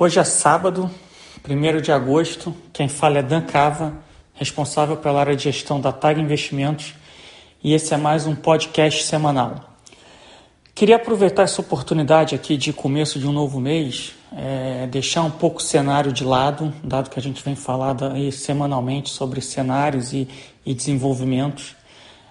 Hoje é sábado, 1 de agosto. Quem fala é Dan Cava, responsável pela área de gestão da TAG Investimentos, e esse é mais um podcast semanal. Queria aproveitar essa oportunidade aqui de começo de um novo mês, é, deixar um pouco o cenário de lado, dado que a gente vem falando aí semanalmente sobre cenários e, e desenvolvimentos.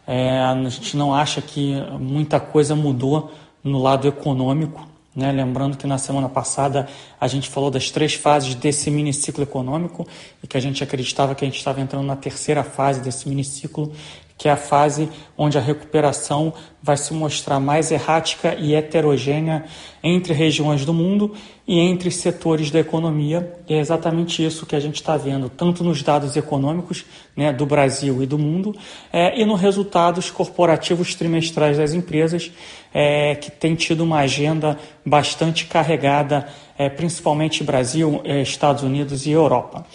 É, a gente não acha que muita coisa mudou no lado econômico. Né? Lembrando que na semana passada a gente falou das três fases desse miniciclo econômico e que a gente acreditava que a gente estava entrando na terceira fase desse miniciclo que é a fase onde a recuperação vai se mostrar mais errática e heterogênea entre regiões do mundo e entre setores da economia. E é exatamente isso que a gente está vendo, tanto nos dados econômicos né, do Brasil e do mundo, é, e nos resultados corporativos trimestrais das empresas, é, que tem tido uma agenda bastante carregada, é, principalmente Brasil, é, Estados Unidos e Europa.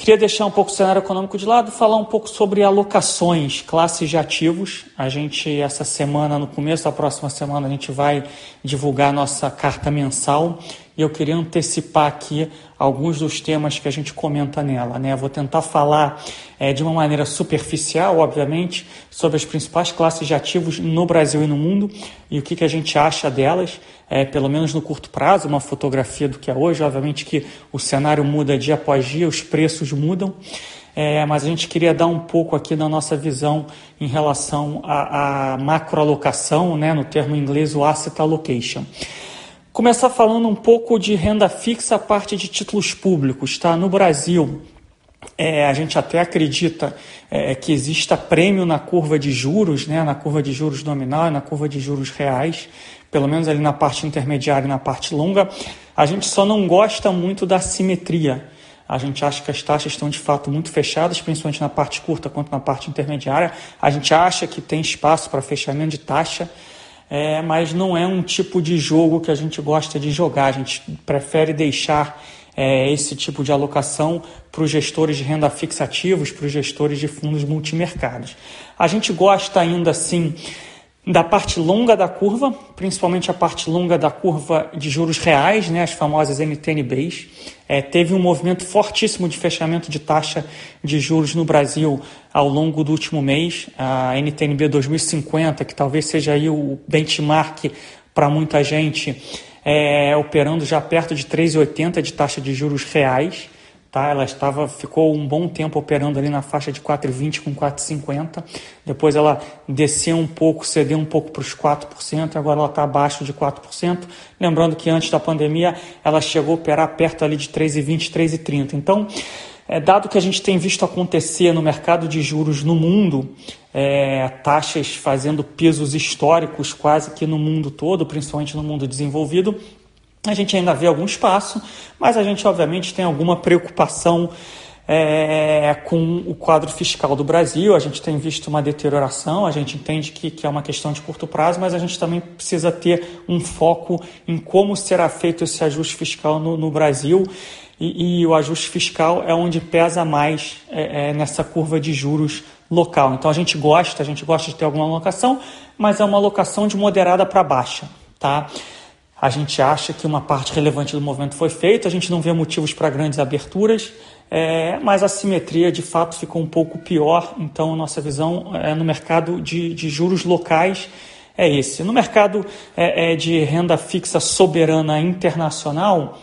Queria deixar um pouco o cenário econômico de lado, falar um pouco sobre alocações, classes de ativos. A gente, essa semana, no começo da próxima semana, a gente vai divulgar nossa carta mensal e eu queria antecipar aqui alguns dos temas que a gente comenta nela. Né? vou tentar falar é, de uma maneira superficial, obviamente, sobre as principais classes de ativos no Brasil e no mundo e o que, que a gente acha delas, é, pelo menos no curto prazo, uma fotografia do que é hoje. Obviamente que o cenário muda dia após dia, os preços mudam. É, mas a gente queria dar um pouco aqui da nossa visão em relação à, macroalocação, né, no termo inglês, o asset allocation. Começar falando um pouco de renda fixa, a parte de títulos públicos. Tá? No Brasil, é, a gente até acredita é, que exista prêmio na curva de juros, né, na curva de juros nominal e na curva de juros reais, pelo menos ali na parte intermediária e na parte longa. A gente só não gosta muito da simetria. A gente acha que as taxas estão de fato muito fechadas, principalmente na parte curta quanto na parte intermediária. A gente acha que tem espaço para fechamento de taxa, é, mas não é um tipo de jogo que a gente gosta de jogar. A gente prefere deixar é, esse tipo de alocação para os gestores de renda fixa ativos, para os gestores de fundos multimercados. A gente gosta ainda assim da parte longa da curva, principalmente a parte longa da curva de juros reais, né, as famosas NTNBs. É, teve um movimento fortíssimo de fechamento de taxa de juros no Brasil ao longo do último mês. A NTNB 2050, que talvez seja aí o benchmark para muita gente, é, operando já perto de 3,80 de taxa de juros reais. Tá? Ela estava, ficou um bom tempo operando ali na faixa de 4,20 com 4,50. Depois ela desceu um pouco, cedeu um pouco para os 4%, agora ela está abaixo de 4%. Lembrando que antes da pandemia ela chegou a operar perto ali de 3,20, 3,30. Então, é, dado que a gente tem visto acontecer no mercado de juros no mundo, é, taxas fazendo pesos históricos quase que no mundo todo, principalmente no mundo desenvolvido, a gente ainda vê algum espaço, mas a gente obviamente tem alguma preocupação é, com o quadro fiscal do Brasil. A gente tem visto uma deterioração, a gente entende que, que é uma questão de curto prazo, mas a gente também precisa ter um foco em como será feito esse ajuste fiscal no, no Brasil. E, e, o ajuste fiscal é onde pesa mais é, é, nessa curva de juros local. Então a gente gosta, a gente gosta de ter alguma alocação, mas é uma alocação de moderada para baixa, tá? A gente acha que uma parte relevante do movimento foi feita, a gente não vê motivos para grandes aberturas, é, mas a simetria de fato ficou um pouco pior. Então, nossa visão é, no mercado de, de juros locais é esse. No mercado é, é, de renda fixa soberana internacional,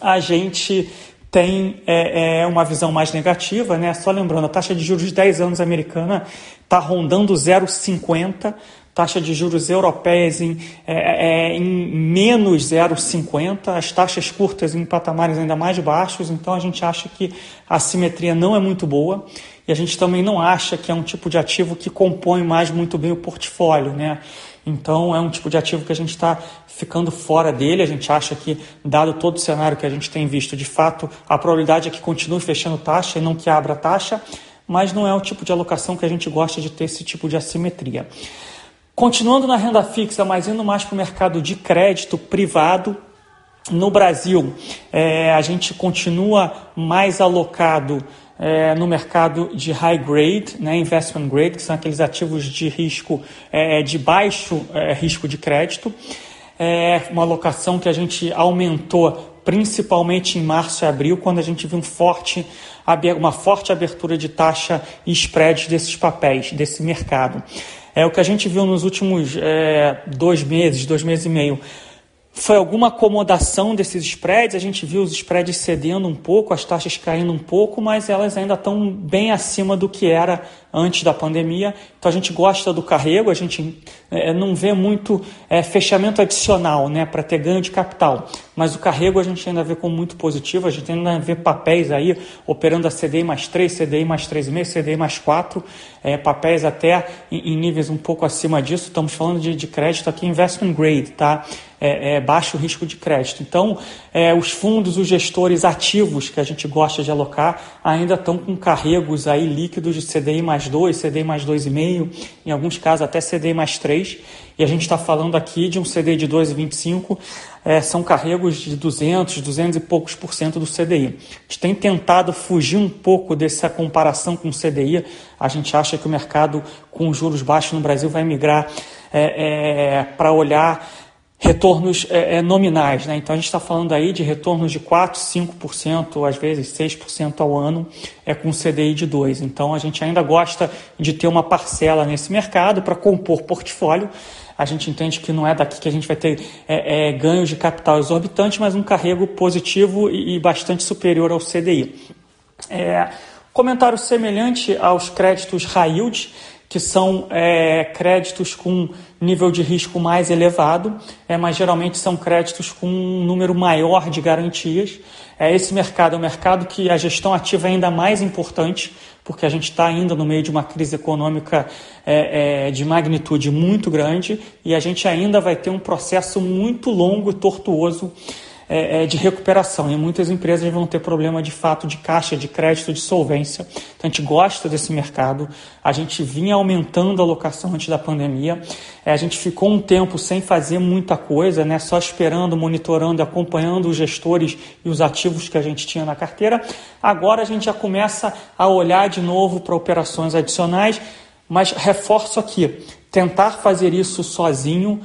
a gente tem é, é, uma visão mais negativa, né? Só lembrando, a taxa de juros de 10 anos americana está rondando 0,50 taxa de juros europeias em, é, é, em menos 0,50, as taxas curtas em patamares ainda mais baixos, então a gente acha que a simetria não é muito boa e a gente também não acha que é um tipo de ativo que compõe mais muito bem o portfólio, né? Então é um tipo de ativo que a gente está ficando fora dele. A gente acha que, dado todo o cenário que a gente tem visto, de fato a probabilidade é que continue fechando taxa e não que abra taxa, mas não é o tipo de alocação que a gente gosta de ter esse tipo de assimetria. Continuando na renda fixa, mas indo mais para o mercado de crédito privado, no Brasil, é, a gente continua mais alocado é, no mercado de high grade, né, investment grade, que são aqueles ativos de risco é, de baixo é, risco de crédito. É uma alocação que a gente aumentou principalmente em março e abril, quando a gente viu um forte, uma forte abertura de taxa e spreads desses papéis, desse mercado. É o que a gente viu nos últimos é, dois meses, dois meses e meio foi alguma acomodação desses spreads. A gente viu os spreads cedendo um pouco, as taxas caindo um pouco, mas elas ainda estão bem acima do que era antes da pandemia. Então a gente gosta do carrego, a gente é, não vê muito é, fechamento adicional né, para ter ganho de capital. Mas o carrego a gente ainda vê como muito positivo, a gente ainda vê papéis aí operando a CDI mais 3, CDI mais 3,5, CDI mais 4, é, papéis até em, em, níveis um pouco acima disso. Estamos falando de, de crédito aqui, investment grade, tá? É, é, baixo risco de crédito. Então, é, os fundos, os gestores ativos que a gente gosta de alocar ainda estão com carregos aí líquidos de CDI mais 2, CDI mais 2,5, em alguns casos até CDI mais 3. E a gente está falando aqui de um CDI de 2,25, é, são carregos de 200, 200 e poucos por cento do CDI. A gente tem tentado fugir um pouco dessa comparação com o CDI. A gente acha que o mercado com juros baixos no Brasil vai migrar é, é, para olhar retornos é, é, nominais. Né? Então a gente está falando aí de retornos de 4%, 5%, às vezes 6% ao ano, é com CDI de 2%. Então a gente ainda gosta de ter uma parcela nesse mercado para compor portfólio. A gente entende que não é daqui que a gente vai ter é, é, ganhos de capital exorbitante, mas um carrego positivo e, e bastante superior ao CDI. É, comentário semelhante aos créditos high yield, que são é, créditos com nível de risco mais elevado, é, mas geralmente são créditos com um número maior de garantias. É, esse mercado é um mercado que a gestão ativa é ainda mais importante, porque a gente está ainda no meio de uma crise econômica é, é, de magnitude muito grande e a gente ainda vai ter um processo muito longo e tortuoso é, é, de recuperação. E muitas empresas vão ter problema de fato de caixa, de crédito, de solvência. Então a gente gosta desse mercado. A gente vinha aumentando a alocação antes da pandemia. É, a gente ficou um tempo sem fazer muita coisa, né? só esperando, monitorando, acompanhando os gestores e os ativos que a gente tinha na carteira. Agora a gente já começa a olhar de novo para operações adicionais, mas reforço aqui: tentar fazer isso sozinho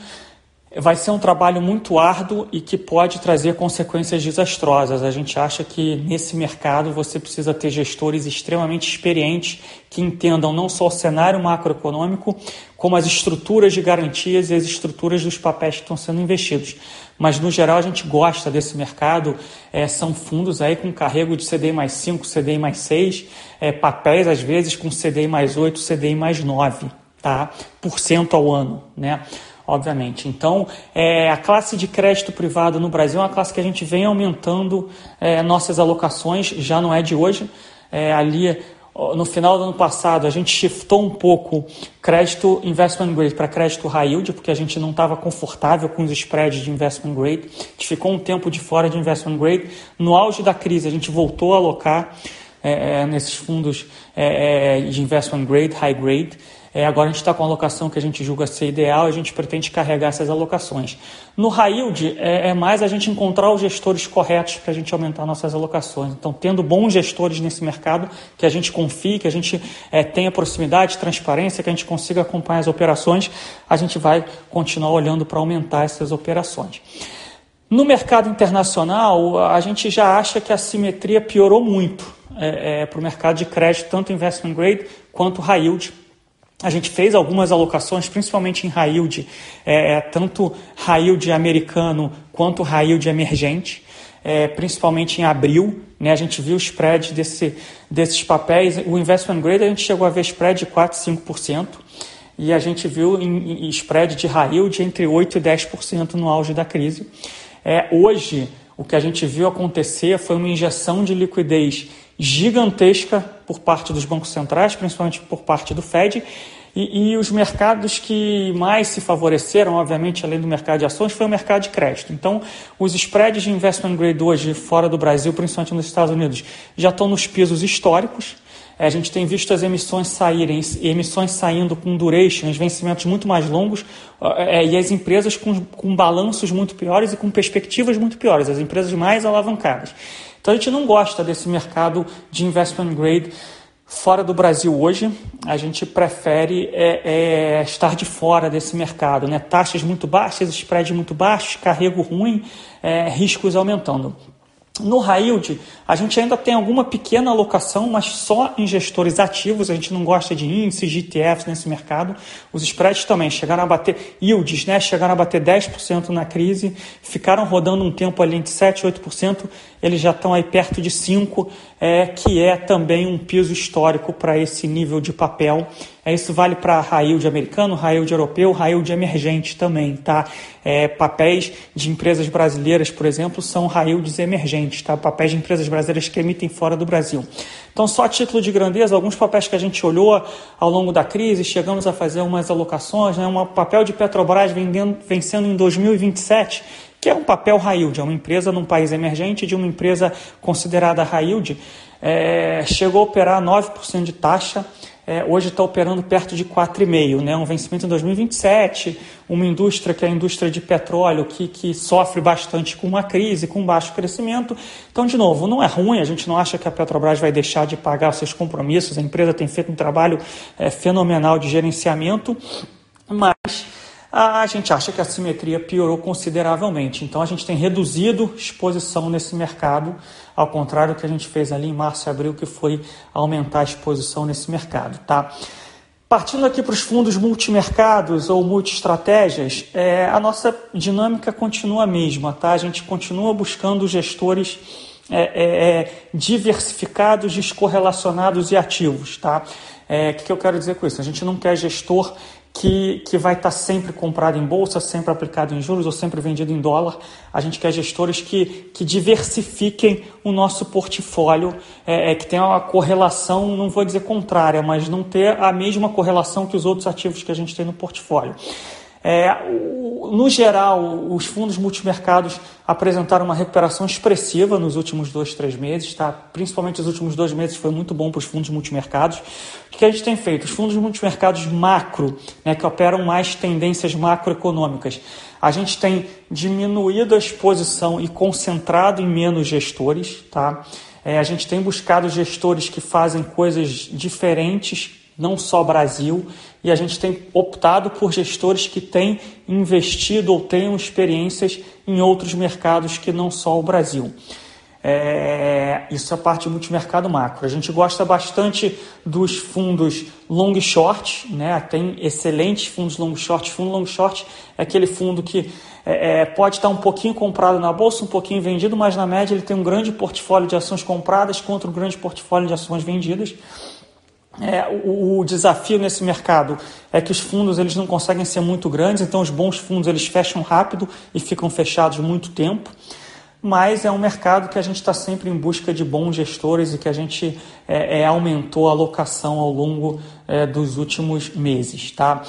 vai ser um trabalho muito árduo e que pode trazer consequências desastrosas. A gente acha que nesse mercado você precisa ter gestores extremamente experientes que entendam não só o cenário macroeconômico, como as estruturas de garantias e as estruturas dos papéis que estão sendo investidos. Mas, no geral, a gente gosta desse mercado. É, são fundos aí com carrego de CDI mais 5, CDI mais 6, é, papéis, às vezes, com CDI mais 8, CDI mais 9, tá? por cento ao ano. Né? Obviamente. Então, é, a classe de crédito privado no Brasil é uma classe que a gente vem aumentando é, nossas alocações, já não é de hoje. É, ali, no final do ano passado, a gente shiftou um pouco crédito investment grade para crédito high yield, porque a gente não estava confortável com os spreads de investment grade. A gente ficou um tempo de fora de investment grade. No auge da crise, a gente voltou a alocar é, é, nesses fundos é, de investment grade, high grade. É, agora a gente está com a alocação que a gente julga ser ideal a gente pretende carregar essas alocações. No yield, é, é mais a gente encontrar os gestores corretos para a gente aumentar nossas alocações. Então, tendo bons gestores nesse mercado, que a gente confie, que a gente é, tenha proximidade, transparência, que a gente consiga acompanhar as operações, a gente vai continuar olhando para aumentar essas operações. No mercado internacional, a gente já acha que a simetria piorou muito é, é, para o mercado de crédito, tanto investment grade quanto high yield a gente fez algumas alocações, principalmente em high yield, é, é, tanto high yield americano quanto high yield emergente, é, principalmente em abril. Né, a gente viu o spread desse, desses papéis. O investment grade a gente chegou a ver spread de 4, 5%. E a gente viu em, em spread de high yield entre 8% e 10% no auge da crise. É, hoje, o que a gente viu acontecer foi uma injeção de liquidez gigantesca por parte dos bancos centrais, principalmente por parte do Fed. E, e, os mercados que mais se favoreceram, obviamente, além do mercado de ações, foi o mercado de crédito. Então, os spreads de investment grade hoje, fora do Brasil, principalmente nos Estados Unidos, já estão nos pisos históricos. É, a gente tem visto as emissões saírem, emissões saindo com durations, vencimentos muito mais longos, é, e as empresas com, com balanços muito piores e com perspectivas muito piores, as empresas mais alavancadas. Então a gente não gosta desse mercado de investment grade fora do Brasil hoje. A gente prefere é, é, estar de fora desse mercado, né? Taxas muito baixas, spread muito baixos, carrego ruim, é, riscos aumentando. No yield, a gente ainda tem alguma pequena alocação, mas só em gestores ativos. A gente não gosta de índices, de ETFs nesse mercado. Os spreads também chegaram a bater yields, né? Chegaram a bater 10% na crise, ficaram rodando um tempo ali entre 7% e 8%. Eles já estão aí perto de 5%, é, que é também um piso histórico para esse nível de papel. É, isso vale para high yield americano, high yield europeu, high yield emergente também, tá? É, papéis de empresas brasileiras, por exemplo, são high yields emergentes, tá? Papéis de empresas brasileiras que emitem fora do Brasil. Então, só título de grandeza, alguns papéis que a gente olhou ao longo da crise, chegamos a fazer umas alocações, né? Um papel de Petrobras vendendo, vencendo em 2027 que é um papel high é uma empresa num país emergente de uma empresa considerada high yield, é, chegou a operar 9% de taxa, é, hoje está operando perto de 4,5%, né? um vencimento em 2027, uma indústria que é a indústria de petróleo, que, que sofre bastante com uma crise, com baixo crescimento. Então, de novo, não é ruim, a gente não acha que a Petrobras vai deixar de pagar seus compromissos, a empresa tem feito um trabalho é, fenomenal de gerenciamento, mas a gente acha que a simetria piorou consideravelmente. Então a gente tem reduzido exposição nesse mercado, ao contrário do que a gente fez ali em março e abril, que foi aumentar a exposição nesse mercado. Tá? Partindo aqui para os fundos multimercados ou multiestratégias, é, a nossa dinâmica continua a mesma. Tá? A gente continua buscando gestores é, é, é diversificados, descorrelacionados e ativos. Tá? É, o que, que eu quero dizer com isso? A gente não quer gestor que, que vai estar sempre comprado em bolsa, sempre aplicado em juros ou sempre vendido em dólar. A gente quer gestores que, que diversifiquem o nosso portfólio, é, é, que tenha uma correlação, não vou dizer contrária, mas não ter a mesma correlação que os outros ativos que a gente tem no portfólio. É, no geral, os fundos multimercados apresentaram uma recuperação expressiva nos últimos dois, três meses, tá? principalmente os últimos dois meses foi muito bom para os fundos multimercados. O que a gente tem feito? Os fundos multimercados macro, né, que operam mais tendências macroeconômicas, a gente tem diminuído a exposição e concentrado em menos gestores. Tá? É, a gente tem buscado gestores que fazem coisas diferentes não só Brasil, e a gente tem optado por gestores que têm investido ou tenham experiências em outros mercados que não só o Brasil. É, isso é parte do multimercado macro. A gente gosta bastante dos fundos long short, né? tem excelentes fundos long short. Fundo long short é aquele fundo que é, é, pode estar um pouquinho comprado na bolsa, um pouquinho vendido, mas na média ele tem um grande portfólio de ações compradas contra um grande portfólio de ações vendidas. É, o, o, desafio nesse mercado é que os fundos eles não conseguem ser muito grandes, então os bons fundos eles fecham rápido e ficam fechados muito tempo. Mas é um mercado que a gente está sempre em busca de bons gestores e que a gente é, é, aumentou a alocação ao longo é, dos últimos meses. Tá?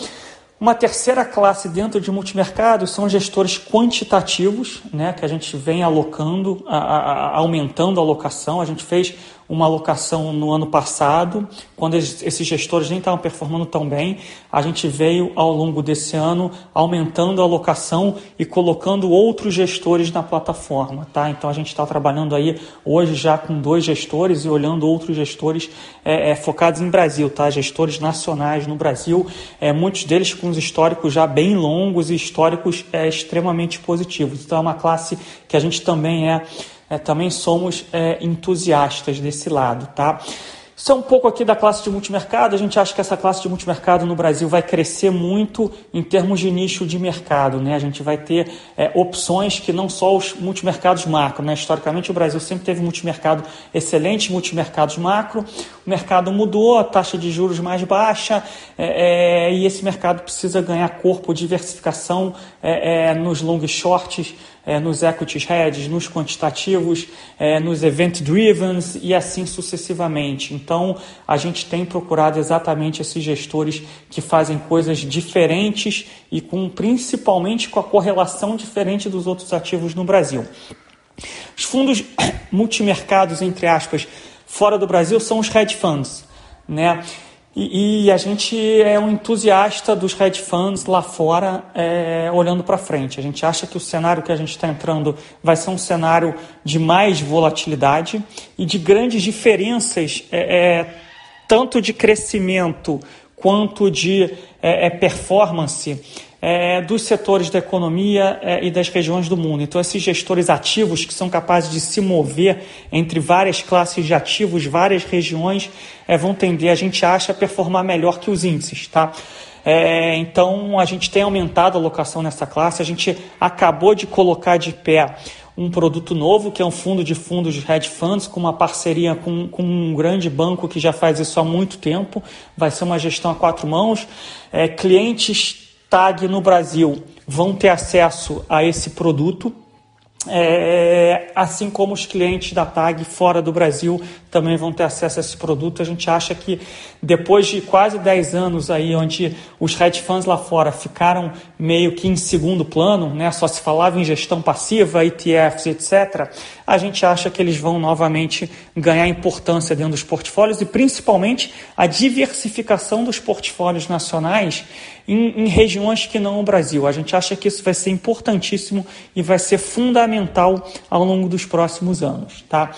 Uma terceira classe dentro de multimercado são gestores quantitativos, né, que a gente vem alocando, a, a, aumentando a alocação. A gente fez uma alocação no ano passado, quando esses gestores nem estavam performando tão bem. A gente veio ao longo desse ano aumentando a alocação e colocando outros gestores na plataforma, tá? Então a gente está trabalhando aí hoje já com dois gestores e olhando outros gestores é, é, focados em Brasil, tá? Gestores nacionais no Brasil, é, muitos deles com os históricos já bem longos e históricos é, extremamente positivos. Então é uma classe que a gente também é é, também somos é, entusiastas desse lado, tá? Isso é um pouco aqui da classe de multimercado. A gente acha que essa classe de multimercado no Brasil vai crescer muito em termos de nicho de mercado. Né? A gente vai ter é, opções que não só os multimercados macro. Né? Historicamente, o Brasil sempre teve multimercado excelente, multimercados macro. O mercado mudou, a taxa de juros mais baixa é, é, e esse mercado precisa ganhar corpo, diversificação é, é, nos long shorts é, nos equities hedges, nos quantitativos, é, nos event drivens e assim sucessivamente. Então, a gente tem procurado exatamente esses gestores que fazem coisas diferentes e com principalmente com a correlação diferente dos outros ativos no Brasil. Os fundos multimercados, entre aspas, fora do Brasil são os hedge funds, né? E, e, a gente é um entusiasta dos hedge funds lá fora, é, olhando para frente. A gente acha que o cenário que a gente está entrando vai ser um cenário de mais volatilidade e de grandes diferenças, é, é, tanto de crescimento quanto de é, é, performance é, dos setores da economia é, e das regiões do mundo. Então, esses gestores ativos que são capazes de se mover entre várias classes de ativos, várias regiões, é, vão tender, a gente acha, a performar melhor que os índices. Tá? É, então, a gente tem aumentado a alocação nessa classe, a gente acabou de colocar de pé um produto novo, que é um fundo de fundos de hedge funds, com uma parceria com, com um grande banco que já faz isso há muito tempo. Vai ser uma gestão a quatro mãos. É, clientes TAG no Brasil vão ter acesso a esse produto é, assim como os clientes da TAG fora do Brasil também vão ter acesso a esse produto. A gente acha que depois de quase 10 anos aí, onde os hedge funds lá fora ficaram meio que em segundo plano, né, só se falava em gestão passiva, ETFs, etc., a gente acha que eles vão novamente ganhar importância dentro dos portfólios e principalmente a diversificação dos portfólios nacionais em, em regiões que não o Brasil. A gente acha que isso vai ser importantíssimo e vai ser fundamental ao longo dos próximos anos. Tá?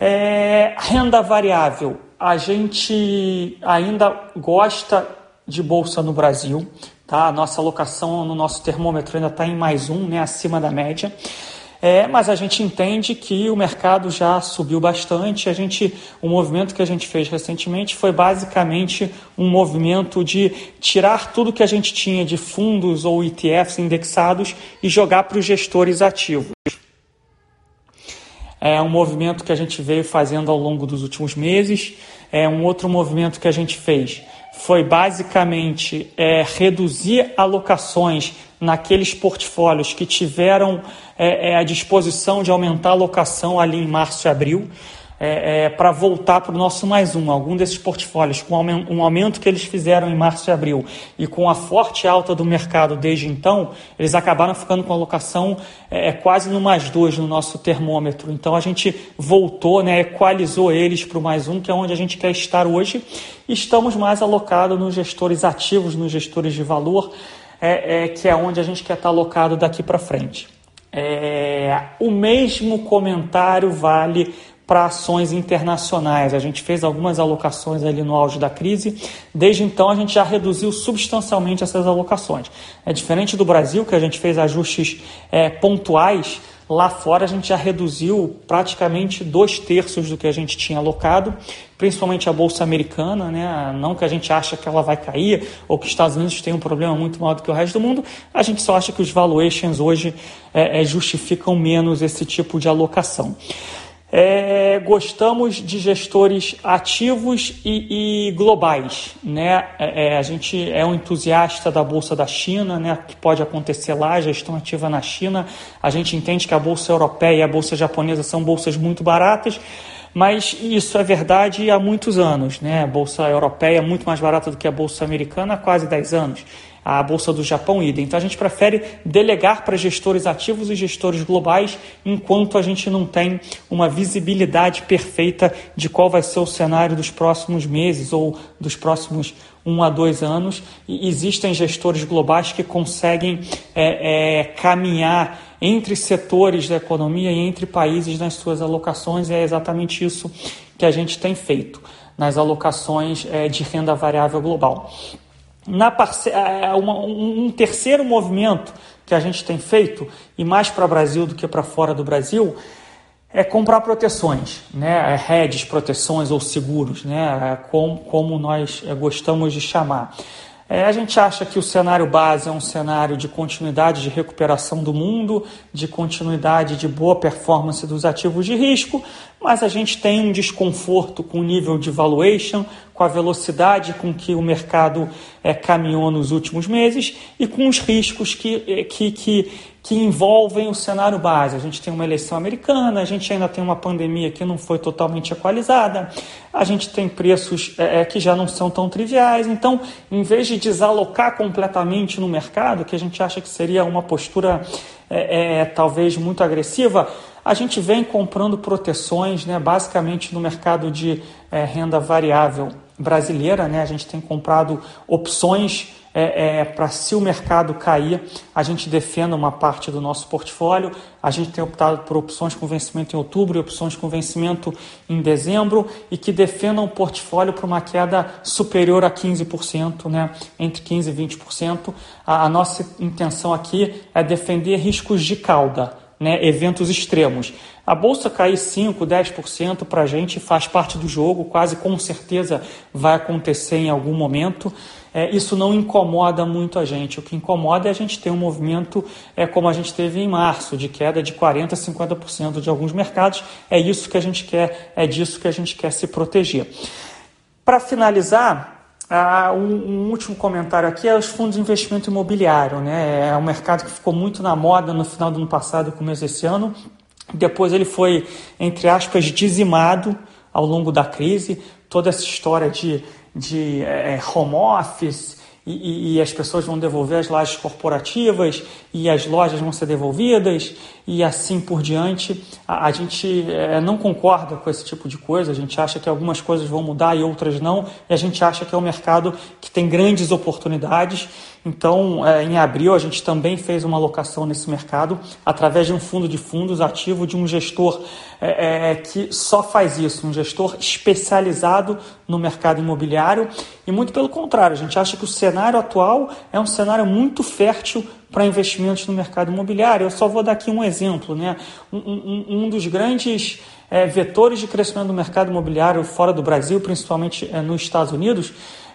É, renda variável. A gente ainda gosta de bolsa no Brasil. Tá? A nossa alocação no nosso termômetro ainda está em mais um, né, acima da média. É, mas a gente entende que o mercado já subiu bastante. A gente, o movimento que a gente fez recentemente foi basicamente um movimento de tirar tudo que a gente tinha de fundos ou ETFs indexados e jogar para os gestores ativos. É um movimento que a gente veio fazendo ao longo dos últimos meses. É um outro movimento que a gente fez foi basicamente é, reduzir alocações naqueles portfólios que tiveram é, é, a disposição de aumentar a alocação ali em março e abril. É, é, para voltar para o nosso mais um. Algum desses portfólios, com um aumento que eles fizeram em março e abril e com a forte alta do mercado desde então, eles acabaram ficando com a alocação é, é quase no mais dois no nosso termômetro. Então a gente voltou, né, equalizou eles para o mais um, que é onde a gente quer estar hoje. Estamos mais alocados nos gestores ativos, nos gestores de valor, é, é que é onde a gente quer estar alocado daqui para frente. É, o mesmo comentário vale para ações internacionais. A gente fez algumas alocações ali no auge da crise. Desde então, a gente já reduziu substancialmente essas alocações. É diferente do Brasil, que a gente fez ajustes é, pontuais. Lá fora, a gente já reduziu praticamente dois terços do que a gente tinha alocado, principalmente a bolsa americana, né? Não que a gente acha que ela vai cair ou que os Estados Unidos têm um problema muito maior do que o resto do mundo, a gente só acha que os valuations hoje é, é, justificam menos esse tipo de alocação. É, gostamos de gestores ativos e, e globais. Né? É, é, a gente é um entusiasta da Bolsa da China, né? que pode acontecer lá, gestão ativa na China. A gente entende que a Bolsa Europeia e a Bolsa Japonesa são bolsas muito baratas, mas isso é verdade há muitos anos. Né? A Bolsa Europeia é muito mais barata do que a Bolsa Americana há quase 10 anos a Bolsa do Japão idem. Então a gente prefere delegar para gestores ativos e gestores globais enquanto a gente não tem uma visibilidade perfeita de qual vai ser o cenário dos próximos meses ou dos próximos um a dois anos. E existem gestores globais que conseguem é, é, caminhar entre setores da economia e entre países nas suas alocações. E é exatamente isso que a gente tem feito nas alocações é, de renda variável global. Na. É, é uma, um terceiro movimento que a gente tem feito, e mais para o Brasil do que para fora do Brasil, é comprar proteções, né? Hedges, proteções ou seguros, né? como, como nós gostamos de chamar. É, a gente acha que o cenário base é um cenário de continuidade de recuperação do mundo, de continuidade de boa performance dos ativos de risco, mas a gente tem um desconforto com o nível de valuation, com a velocidade com que o mercado é, caminhou nos últimos meses e com os riscos que, é, que, que, que envolvem o cenário base. A gente tem uma eleição americana, a gente ainda tem uma pandemia que não foi totalmente equalizada, a gente tem preços é, que já não são tão triviais. Então, em vez de desalocar completamente no mercado, que a gente acha que seria uma postura é, talvez muito agressiva, a gente vem comprando proteções, né, basicamente no mercado de é, renda variável brasileira. Né, a gente tem comprado opções é, é para se o mercado cair, a gente defenda uma parte do nosso portfólio. A gente tem optado por opções com vencimento em outubro e opções com vencimento em dezembro e que defendam o portfólio para uma queda superior a 15%, né? entre 15% e 20%. A, a nossa intenção aqui é defender riscos de cauda né, eventos extremos. A bolsa cair 5, 10% para a gente faz parte do jogo, quase com certeza vai acontecer em algum momento. É, isso não incomoda muito a gente. O que incomoda é a gente ter um movimento é, como a gente teve em março, de queda de 40%, 50% de alguns mercados. É isso que a gente quer, é disso que a gente quer se proteger. Para finalizar, ah, um, um, último comentário aqui é os fundos de investimento imobiliário. Né? É um mercado que ficou muito na moda no final do ano passado começo desse ano. Depois ele foi, entre aspas, dizimado ao longo da crise. Toda essa história de, de é, home office, e, e, as pessoas vão devolver as lajes corporativas e as lojas vão ser devolvidas e assim por diante. A, a gente é, não concorda com esse tipo de coisa, a gente acha que algumas coisas vão mudar e outras não, e a gente acha que é um mercado que tem grandes oportunidades. Então, é, em abril, a gente também fez uma alocação nesse mercado através de um fundo de fundos ativo de um gestor é, é que só faz isso, um gestor especializado no mercado imobiliário. E muito pelo contrário, a gente acha que o cenário atual é um cenário muito fértil para investimentos no mercado imobiliário. Eu só vou dar aqui um exemplo. Né? Um, um, um dos grandes é, vetores de crescimento do mercado imobiliário fora do Brasil, principalmente é, nos Estados Unidos,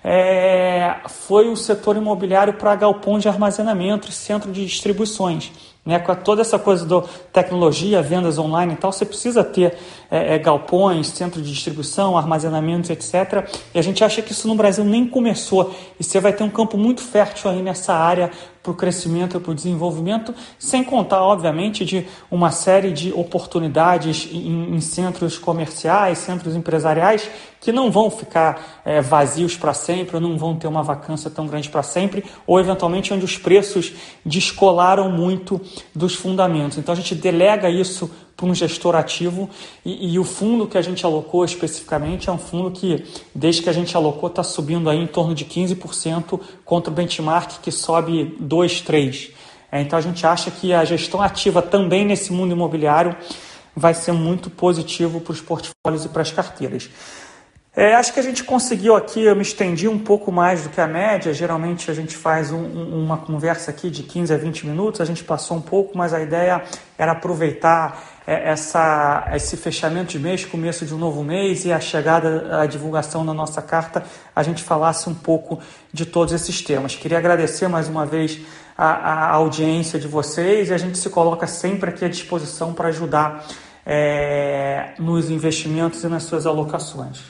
é, foi o setor imobiliário para galpões de armazenamento e centro de distribuições. Né? Com toda essa coisa da tecnologia, vendas online e tal, você precisa ter é, é, galpões, centro de distribuição, armazenamentos, etc. E a gente acha que isso no Brasil nem começou. E você vai ter um campo muito fértil aí nessa área para o crescimento e para o desenvolvimento, sem contar, obviamente, de uma série de oportunidades em, em centros comerciais, centros empresariais, que não vão ficar é, vazios para sempre, ou não vão ter uma vacância tão grande para sempre, ou eventualmente onde os preços descolaram muito dos fundamentos. Então a gente delega isso para um gestor ativo e, e, o fundo que a gente alocou especificamente é um fundo que, desde que a gente alocou, está subindo aí em torno de 15% contra o benchmark que sobe 2, 3%. É, então a gente acha que a gestão ativa também nesse mundo imobiliário vai ser muito positivo para os portfólios e para as carteiras. É, acho que a gente conseguiu aqui, eu me estendi um pouco mais do que a média. Geralmente a gente faz um, uma conversa aqui de 15 a 20 minutos, a gente passou um pouco, mas a ideia era aproveitar é, essa, esse fechamento de mês, começo de um novo mês e a chegada, a divulgação da nossa carta, a gente falasse um pouco de todos esses temas. Queria agradecer mais uma vez a, a audiência de vocês e a gente se coloca sempre aqui à disposição para ajudar é, nos investimentos e nas suas alocações.